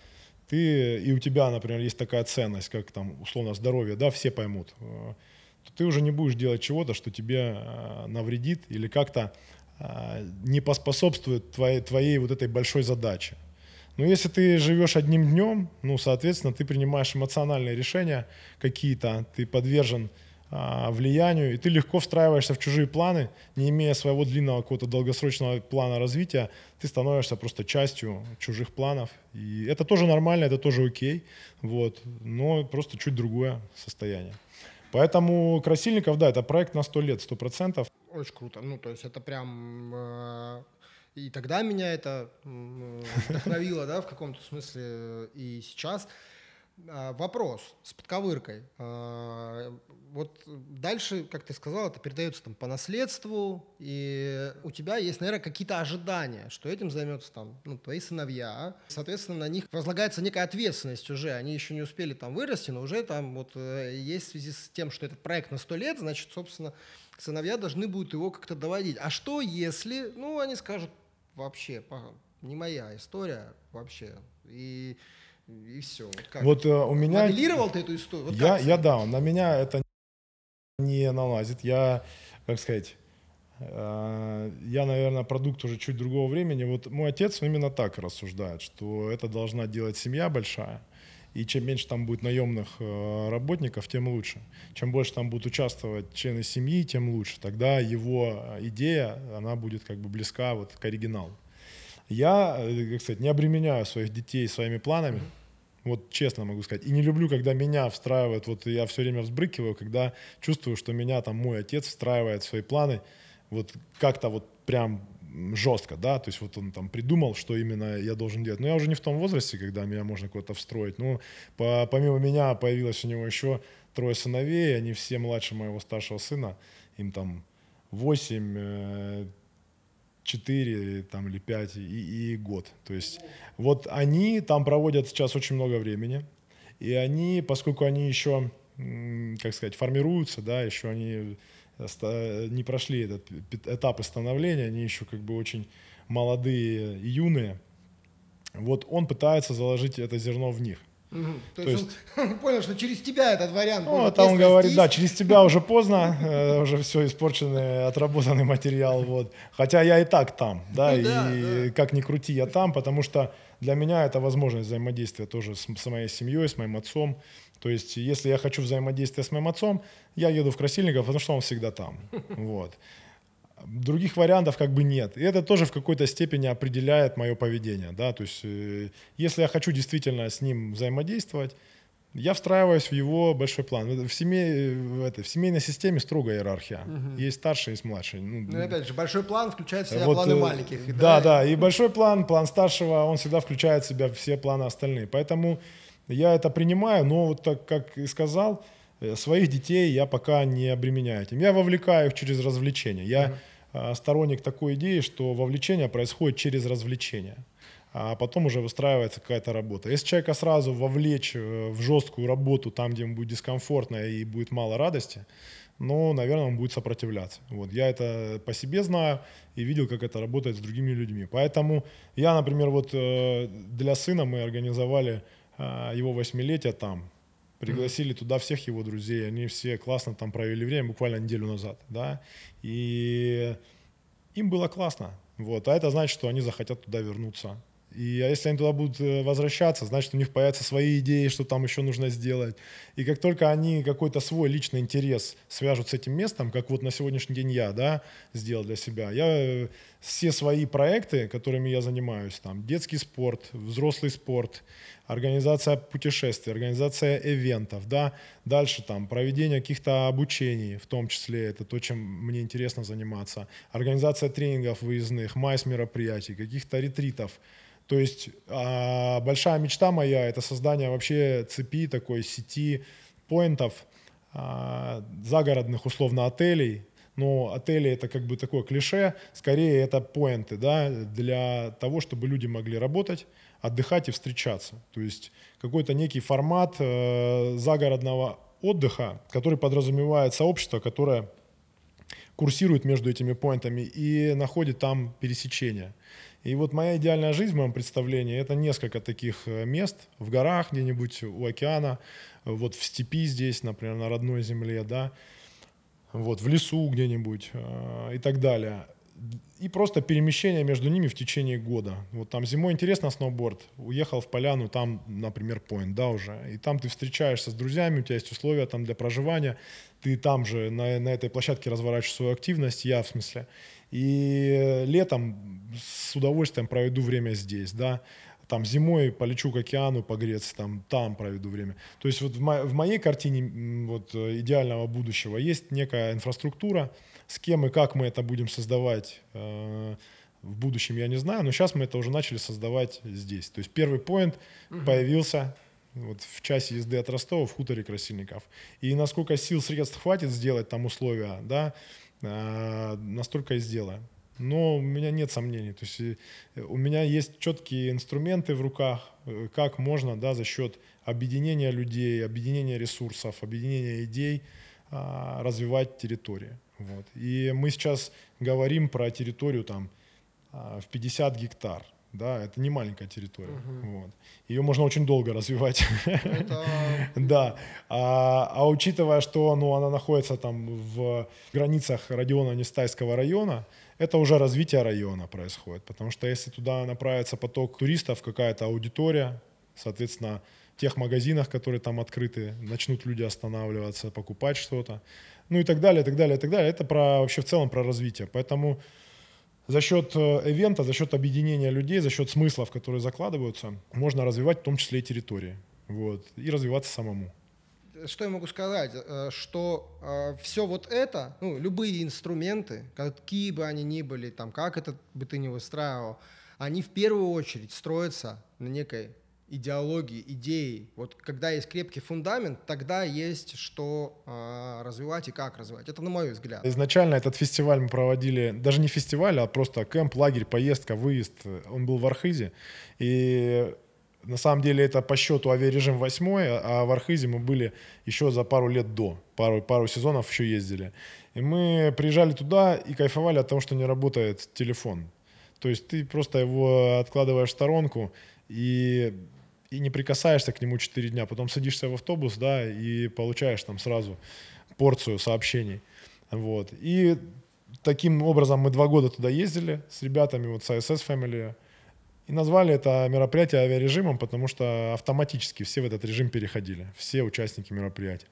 Speaker 4: ты, и у тебя, например, есть такая ценность, как там, условно, здоровье, да, все поймут, э, то ты уже не будешь делать чего-то, что тебе э, навредит или как-то не поспособствует твоей, твоей вот этой большой задаче. Но если ты живешь одним днем, ну, соответственно, ты принимаешь эмоциональные решения какие-то, ты подвержен влиянию, и ты легко встраиваешься в чужие планы, не имея своего длинного какого-то долгосрочного плана развития, ты становишься просто частью чужих планов. И это тоже нормально, это тоже окей, вот, но просто чуть другое состояние. Поэтому Красильников, да, это проект на 100 лет, 100%.
Speaker 3: Очень круто. Ну, то есть это прям... э, И тогда меня это м, вдохновило, да, в каком-то смысле э, и сейчас. А, Вопрос с подковыркой. А, Вот дальше, как ты сказал, это передается там по наследству, и у тебя есть, наверное, какие-то ожидания, что этим займется там ну, твои сыновья. Соответственно, на них возлагается некая ответственность уже. Они еще не успели там вырасти, но уже там вот э, есть в связи с тем, что этот проект на 100 лет, значит, собственно, сыновья должны будут его как-то доводить. А что если, ну, они скажут, вообще, не моя история вообще, и, и все. Вот, как?
Speaker 4: Вот э, у меня...
Speaker 3: Моделировал ты эту историю? Вот
Speaker 4: я, я, да, на меня это не налазит. Я, как сказать, Э, я, наверное, продукт уже чуть другого времени. Вот мой отец именно так рассуждает, что это должна делать семья большая, и чем меньше там будет наемных э, работников, тем лучше. Чем больше там будут участвовать члены семьи, тем лучше. Тогда его идея, она будет как бы близка вот к оригиналу. Я, э, как сказать, не обременяю своих детей своими планами, вот честно могу сказать. И не люблю, когда меня встраивают, вот я все время взбрыкиваю, когда чувствую, что меня там мой отец встраивает в свои планы, вот как-то вот прям жестко, да, то есть вот он там придумал, что именно я должен делать. Но я уже не в том возрасте, когда меня можно куда-то встроить. Ну, по, помимо меня появилось у него еще трое сыновей, они все младше моего старшего сына, им там 8, 4 там, или 5 и, и год. То есть вот они там проводят сейчас очень много времени, и они, поскольку они еще, как сказать, формируются, да, еще они не прошли этот этап становления, они еще как бы очень молодые и юные. Вот он пытается заложить это зерно в них.
Speaker 3: Угу. То, То есть, есть он понял, что через тебя этот вариант
Speaker 4: ну, может он говорит, да, через тебя уже поздно, э, уже все испорченный, отработанный материал, вот. Хотя я и так там, да, ну, и да. как ни крути, я там, потому что для меня это возможность взаимодействия тоже с, с моей семьей, с моим отцом. То есть, если я хочу взаимодействия с моим отцом, я еду в Красильников, потому что он всегда там. Вот. Других вариантов как бы нет. И это тоже в какой-то степени определяет мое поведение. Да? То есть, э, если я хочу действительно с ним взаимодействовать, я встраиваюсь в его большой план. В, семье, в, это, в семейной системе строгая иерархия. Угу. Есть старший, есть младший.
Speaker 3: Ну, ну и опять же, большой план включает в себя вот, планы э, маленьких.
Speaker 4: Да, да, да. И большой план, план старшего, он всегда включает в себя все планы остальные. Поэтому я это принимаю, но вот так, как и сказал, э, своих детей я пока не обременяю этим. Я вовлекаю их через развлечения. Я uh-huh. Сторонник такой идеи, что вовлечение происходит через развлечение, а потом уже выстраивается какая-то работа. Если человека сразу вовлечь э, в жесткую работу, там, где ему будет дискомфортно и будет мало радости, ну, наверное, он будет сопротивляться. Вот. Я это по себе знаю и видел, как это работает с другими людьми. Поэтому я, например, вот для сына мы организовали его восьмилетия там. Пригласили туда всех его друзей, они все классно там провели время, буквально неделю назад, да, и им было классно, вот, а это значит, что они захотят туда вернуться, и а если они туда будут э, возвращаться, значит, у них появятся свои идеи, что там еще нужно сделать. И как только они какой-то свой личный интерес свяжут с этим местом, как вот на сегодняшний день я, да, сделал для себя, я э, все свои проекты, которыми я занимаюсь, там, детский спорт, взрослый спорт, организация путешествий, организация ивентов, да, дальше там проведение каких-то обучений, в том числе это то, чем мне интересно заниматься, организация тренингов выездных, майс мероприятий, каких-то ретритов. То есть а, большая мечта моя это создание вообще цепи такой сети поинтов, а, загородных условно отелей, но отели это как бы такое клише, скорее это поинты, да, для того, чтобы люди могли работать, отдыхать и встречаться. То есть какой-то некий формат э, загородного отдыха, который подразумевает сообщество, которое курсирует между этими поинтами и находит там пересечения. И вот моя идеальная жизнь в моем представлении это несколько таких э, мест в горах где-нибудь у океана, вот в степи здесь, например, на родной земле, да, вот в лесу где-нибудь э, и так далее и просто перемещение между ними в течение года. Вот там зимой интересно сноуборд, уехал в поляну, там, например, поинт, да, уже, и там ты встречаешься с друзьями, у тебя есть условия там для проживания, ты там же на, на этой площадке разворачиваешь свою активность, я в смысле, и летом с удовольствием проведу время здесь, да, там зимой полечу к океану погреться, там, там проведу время. То есть вот в, мо- в моей картине вот, идеального будущего есть некая инфраструктура, с кем и как мы это будем создавать э, в будущем, я не знаю, но сейчас мы это уже начали создавать здесь. То есть первый поинт угу. появился вот в часе езды от Ростова в хуторе Красильников. И насколько сил, средств хватит сделать там условия, да, э, настолько и сделаем. Но у меня нет сомнений. То есть э, у меня есть четкие инструменты в руках, как можно да, за счет объединения людей, объединения ресурсов, объединения идей а, развивать территорию. Вот. И мы сейчас говорим про территорию там, а, в 50 гектар. да, это не маленькая территория. Вот. Ее можно очень долго развивать.
Speaker 3: Это
Speaker 4: Да. А, а учитывая, что ну, она находится там в границах Родиона Нестайского района, это уже развитие района происходит. Потому что если туда направится поток туристов, какая-то аудитория, соответственно, в тех магазинах, которые там открыты, начнут люди останавливаться, покупать что-то. Ну и так далее, и так далее, и так далее. Это про, вообще в целом про развитие. Поэтому за счет э, ивента, за счет объединения людей, за счет смыслов, которые закладываются, можно развивать в том числе и территории. Вот, и развиваться самому.
Speaker 3: что я могу сказать, Э, что все вот это, ну, любые инструменты, какие бы они ни были, там, как это бы ты ни выстраивал, они в первую очередь строятся на некой идеологии, идеи. Вот когда есть крепкий фундамент, тогда есть что э, развивать и как развивать. Это на мой взгляд.
Speaker 4: Изначально этот фестиваль мы проводили, даже не фестиваль, а просто кемп, лагерь, поездка, выезд. Он был в Архизе. И на самом деле это по счету авиарежим восьмой, а в Архизе мы были еще за пару лет до. Пару, пару сезонов еще ездили. И мы приезжали туда и кайфовали от того, что не работает телефон. То есть ты просто его откладываешь в сторонку и, и не прикасаешься к нему 4 дня. Потом садишься в автобус, да, и получаешь там сразу порцию сообщений. Вот. И таким образом мы два года туда ездили с ребятами, вот с ISS Family, и назвали это мероприятие авиарежимом, потому что автоматически все в этот режим переходили, все участники мероприятия.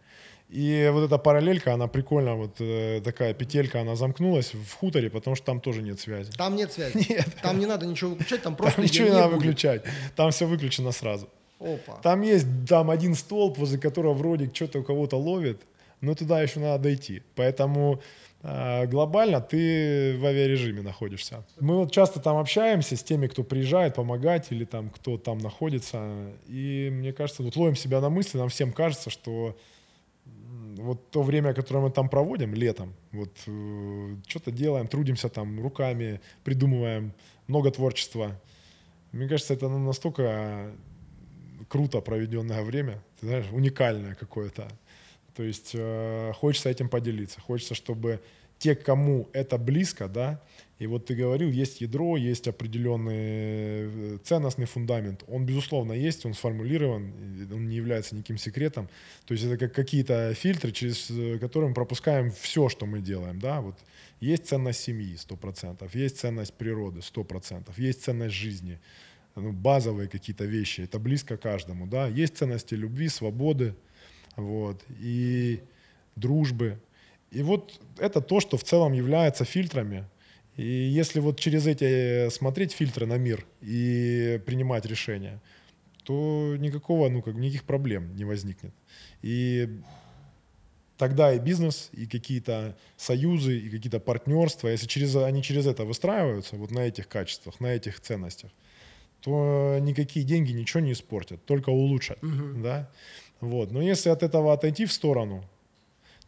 Speaker 4: И вот эта параллелька, она прикольно, вот э, такая петелька, она замкнулась в хуторе, потому что там тоже нет связи.
Speaker 3: Там нет связи.
Speaker 4: Нет.
Speaker 3: Там не надо ничего выключать, там просто
Speaker 4: Там ничего не надо
Speaker 3: будет.
Speaker 4: выключать, там все выключено сразу.
Speaker 3: Опа.
Speaker 4: Там есть там один столб, возле которого вроде что-то у кого-то ловит, но туда еще надо дойти. Поэтому э, глобально ты в авиарежиме находишься. Мы вот часто там общаемся с теми, кто приезжает помогать или там кто там находится. И мне кажется, вот ловим себя на мысли, нам всем кажется, что вот то время, которое мы там проводим летом, вот что-то делаем, трудимся там руками, придумываем, много творчества. Мне кажется, это ну, настолько круто проведенное время, ты знаешь, уникальное какое-то. То есть э, хочется этим поделиться, хочется, чтобы те, кому это близко, да, и вот ты говорил, есть ядро, есть определенный э, ценностный фундамент. Он, безусловно, есть, он сформулирован, он не является никаким секретом. То есть это как какие-то фильтры, через э, которые мы пропускаем все, что мы делаем, да, вот есть ценность семьи, 100%, есть ценность природы, 100%, есть ценность жизни, ну, базовые какие-то вещи, это близко каждому, да, есть ценности любви, свободы, вот, и дружбы. И вот это то, что в целом является фильтрами. И если вот через эти смотреть фильтры на мир и принимать решения, то никакого, ну, как, никаких проблем не возникнет. И тогда и бизнес, и какие-то союзы, и какие-то партнерства, если через, они через это выстраиваются, вот на этих качествах, на этих ценностях, то никакие деньги ничего не испортят, только улучшат. Да? Вот. Но если от этого отойти в сторону,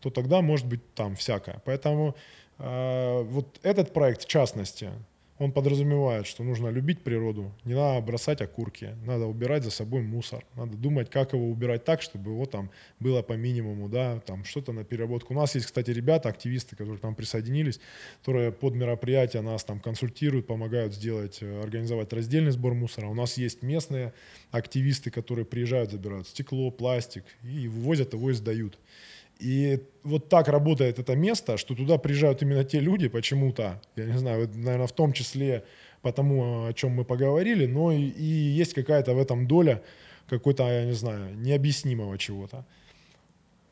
Speaker 4: то тогда может быть там всякое. Поэтому э, вот этот проект в частности, он подразумевает, что нужно любить природу, не надо бросать окурки, надо убирать за собой мусор, надо думать, как его убирать так, чтобы его там было по минимуму, да, там что-то на переработку. У нас есть, кстати, ребята, активисты, которые к нам присоединились, которые под мероприятия нас там консультируют, помогают сделать, э, организовать раздельный сбор мусора. У нас есть местные активисты, которые приезжают, забирают стекло, пластик и вывозят его и сдают. И вот так работает это место, что туда приезжают именно те люди почему-то, я не знаю, наверное, в том числе потому, о чем мы поговорили, но и, и есть какая-то в этом доля какой-то, я не знаю, необъяснимого чего-то,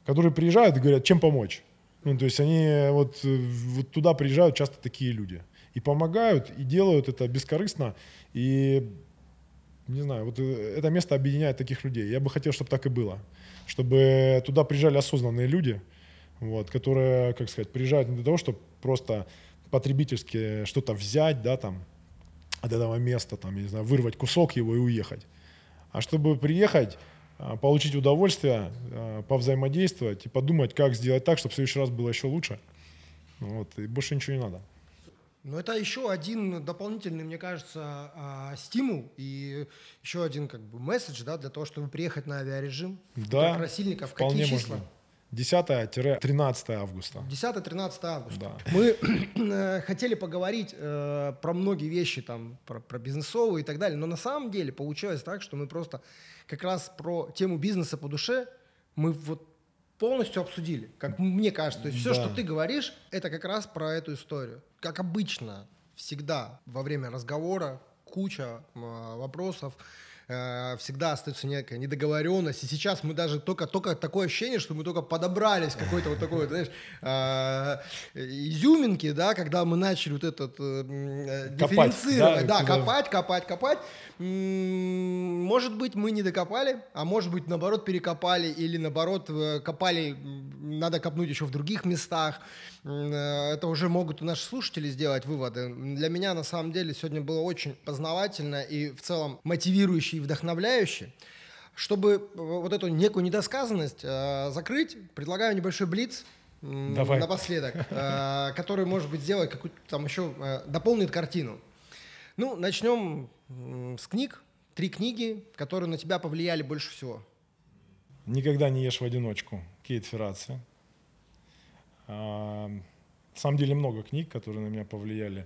Speaker 4: которые приезжают и говорят, чем помочь. Ну, то есть они вот, вот туда приезжают часто такие люди. И помогают, и делают это бескорыстно. И не знаю, вот э, это место объединяет таких людей. Я бы хотел, чтобы так и было. Чтобы туда приезжали осознанные люди, вот, которые, как сказать, приезжают не для того, чтобы просто потребительски что-то взять, да, там, от этого места, там, я не знаю, вырвать кусок его и уехать. А чтобы приехать, а, получить удовольствие, а, повзаимодействовать и подумать, как сделать так, чтобы в следующий раз было еще лучше. Вот, и больше ничего не надо.
Speaker 3: Ну, это еще один дополнительный, мне кажется, а, стимул и еще один как бы месседж, да, для того, чтобы приехать на авиарежим.
Speaker 4: Да,
Speaker 3: Как Красильников,
Speaker 4: вполне
Speaker 3: какие числа?
Speaker 4: можно. 10-13 августа.
Speaker 3: 10-13 августа.
Speaker 4: Да.
Speaker 3: Мы э, хотели поговорить э, про многие вещи, там, про, про бизнесовые и так далее, но на самом деле получилось так, что мы просто как раз про тему бизнеса по душе мы вот полностью обсудили, как мне кажется. То есть все,
Speaker 4: Да.
Speaker 3: что ты говоришь, это как раз про эту историю. Как обычно, всегда во время разговора куча э, вопросов, всегда остается некая недоговоренность. И сейчас мы даже только, только такое ощущение, что мы только подобрались к какой-то вот такой, знаешь, э, изюминки, да, когда мы начали вот этот э, э, дифференцировать,
Speaker 4: да,
Speaker 3: копать, копать, копать. Может быть, мы не докопали, а может быть, наоборот, перекопали, или наоборот, э, копали, надо копнуть еще в других местах. Э, Это уже могут и наши слушатели сделать выводы. Для меня, на самом деле, сегодня было очень познавательно и в целом мотивирующе и вдохновляюще. Чтобы э, вот эту некую недосказанность э, закрыть, предлагаю небольшой блиц
Speaker 4: Давай.
Speaker 3: напоследок, э, который, может быть, сделает какую-то там еще, э, дополнит картину. Ну, начнем с книг. Три книги, которые на тебя повлияли больше всего.
Speaker 4: Никогда не ешь в одиночку. Кейт Ферраци. На самом деле много книг, которые на меня повлияли.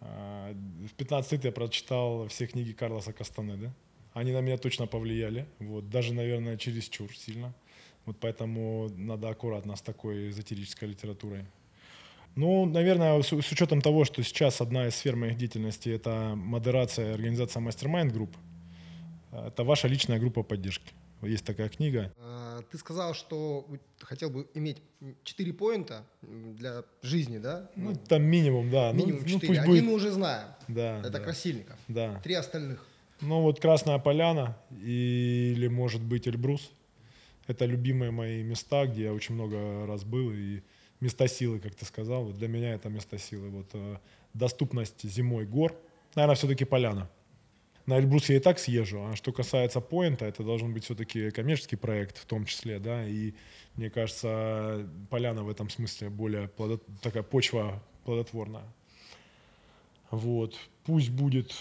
Speaker 4: А, В 15 лет я прочитал все книги Карлоса Кастанеды. Они на меня точно повлияли. Вот. Даже, наверное, чересчур сильно. Вот поэтому надо аккуратно с такой эзотерической литературой. Ну, наверное, с, с учетом того, что сейчас одна из сфер моих деятельности – это модерация и организация мастер-майнд групп, это ваша личная группа поддержки. Есть такая книга.
Speaker 3: Э, Ты сказал, что хотел бы иметь четыре поинта м, для жизни, да?
Speaker 4: Ну, там минимум, да. Ну,
Speaker 3: минимум
Speaker 4: ну,
Speaker 3: четыре.
Speaker 4: пусть
Speaker 3: Один
Speaker 4: будет.
Speaker 3: мы уже знаем.
Speaker 4: Да,
Speaker 3: Это
Speaker 4: да,
Speaker 3: Красильников.
Speaker 4: да.
Speaker 3: Три остальных.
Speaker 4: Ну, вот Красная Поляна или, может быть, Эльбрус. Это любимые мои места, где я очень много раз был. И места силы, как ты сказал. Вот для меня это место силы. Вот э, доступность зимой гор. Наверное, все-таки Поляна. На Эльбрус я и так съезжу. А что касается поинта, это должен быть все-таки коммерческий проект в том числе, да. И мне кажется, Поляна в этом смысле более плодо- такая почва плодотворная. Вот. Пусть будет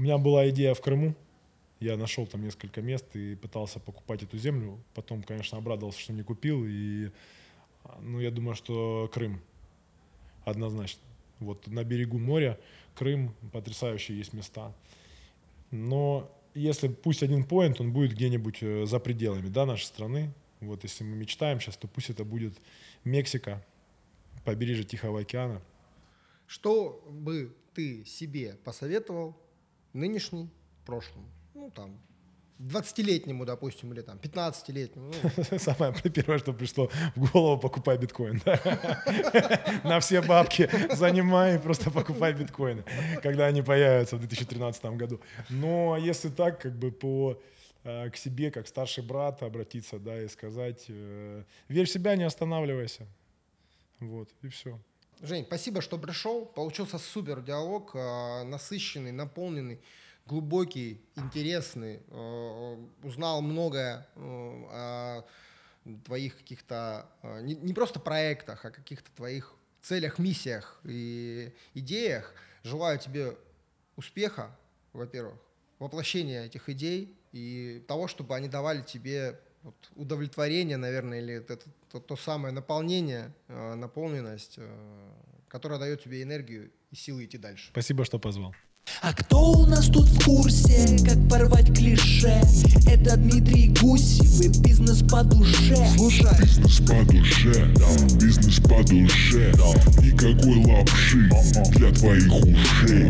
Speaker 4: У меня была идея в Крыму. Я нашел там несколько мест и пытался покупать эту землю. Потом, конечно, обрадовался, что не купил. И, ну, я думаю, что Крым однозначно. Вот на берегу моря Крым, потрясающие есть места. Но если пусть один поинт, он будет где-нибудь э, за пределами да, нашей страны. Вот если мы мечтаем сейчас, то пусть это будет Мексика, побережье Тихого океана.
Speaker 3: Что бы ты себе посоветовал нынешний, прошлому? Ну, там, 20-летнему, допустим, или там 15-летнему. ну,
Speaker 4: Самое первое, что пришло в голову, покупай биткоин. На все бабки занимай и просто покупай биткоины, когда они появятся в 2013 году. Но если так, как бы по э, к себе, как старший брат, обратиться, да, и сказать, э, верь в себя, не останавливайся. Вот, и все.
Speaker 3: Жень, спасибо, что пришел. Получился супер диалог, э, насыщенный, наполненный, глубокий, интересный. Э, Узнал многое э, о твоих каких-то, э, не, просто проектах, а каких-то твоих целях, миссиях и идеях. Желаю тебе успеха, во-первых, воплощения этих идей и того, чтобы они давали тебе вот удовлетворение, наверное, или это, то, то самое наполнение, э, наполненность, э, которая дает тебе энергию и силы идти дальше.
Speaker 4: Спасибо, что позвал.
Speaker 1: А кто у нас тут в курсе, как порвать клише? Это Дмитрий Гусев и бизнес по душе Слушай,
Speaker 2: Бизнес по душе, да, бизнес по душе, да. Никакой лапши для твоих ушей.